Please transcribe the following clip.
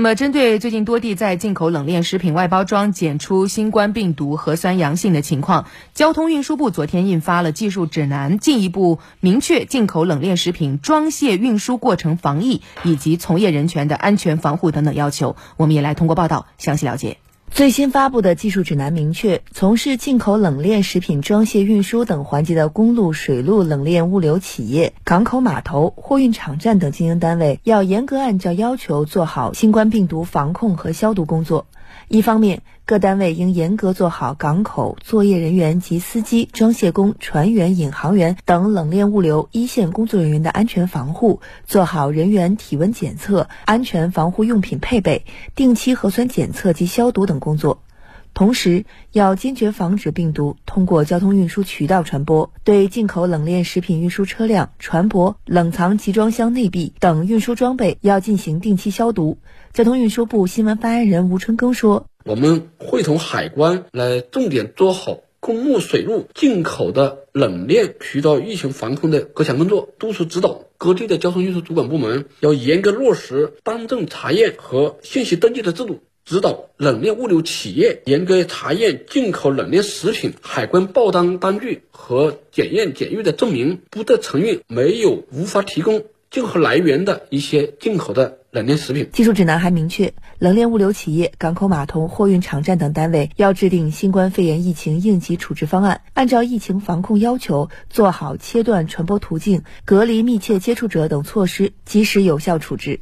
那么，针对最近多地在进口冷链食品外包装检出新冠病毒核酸阳性的情况，交通运输部昨天印发了技术指南，进一步明确进口冷链食品装卸运输过程防疫以及从业人员的安全防护等等要求。我们也来通过报道详细了解。最新发布的技术指南明确，从事进口冷链食品装卸运输等环节的公路、水路冷链物流企业、港口码头、货运场站等经营单位，要严格按照要求做好新冠病毒防控和消毒工作。一方面，各单位应严格做好港口作业人员及司机、装卸工、船员、引航员等冷链物流一线工作人员的安全防护，做好人员体温检测、安全防护用品配备、定期核酸检测及消毒等工作。同时，要坚决防止病毒通过交通运输渠道传播。对进口冷链食品运输车辆、船舶、冷藏集装箱内壁等运输装备，要进行定期消毒。交通运输部新闻发言人吴春耕说。我们会同海关来重点做好公路、水路进口的冷链渠道疫情防控的各项工作，督促指导各地的交通运输主管部门要严格落实单证查验和信息登记的制度，指导冷链物流企业严格查验进口冷链食品海关报单单据和检验检疫的证明，不得承运没有无法提供进口来源的一些进口的。冷链食品技术指南还明确，冷链物流企业、港口码头、货运场站等单位要制定新冠肺炎疫情应急处置方案，按照疫情防控要求，做好切断传播途径、隔离密切接触者等措施，及时有效处置。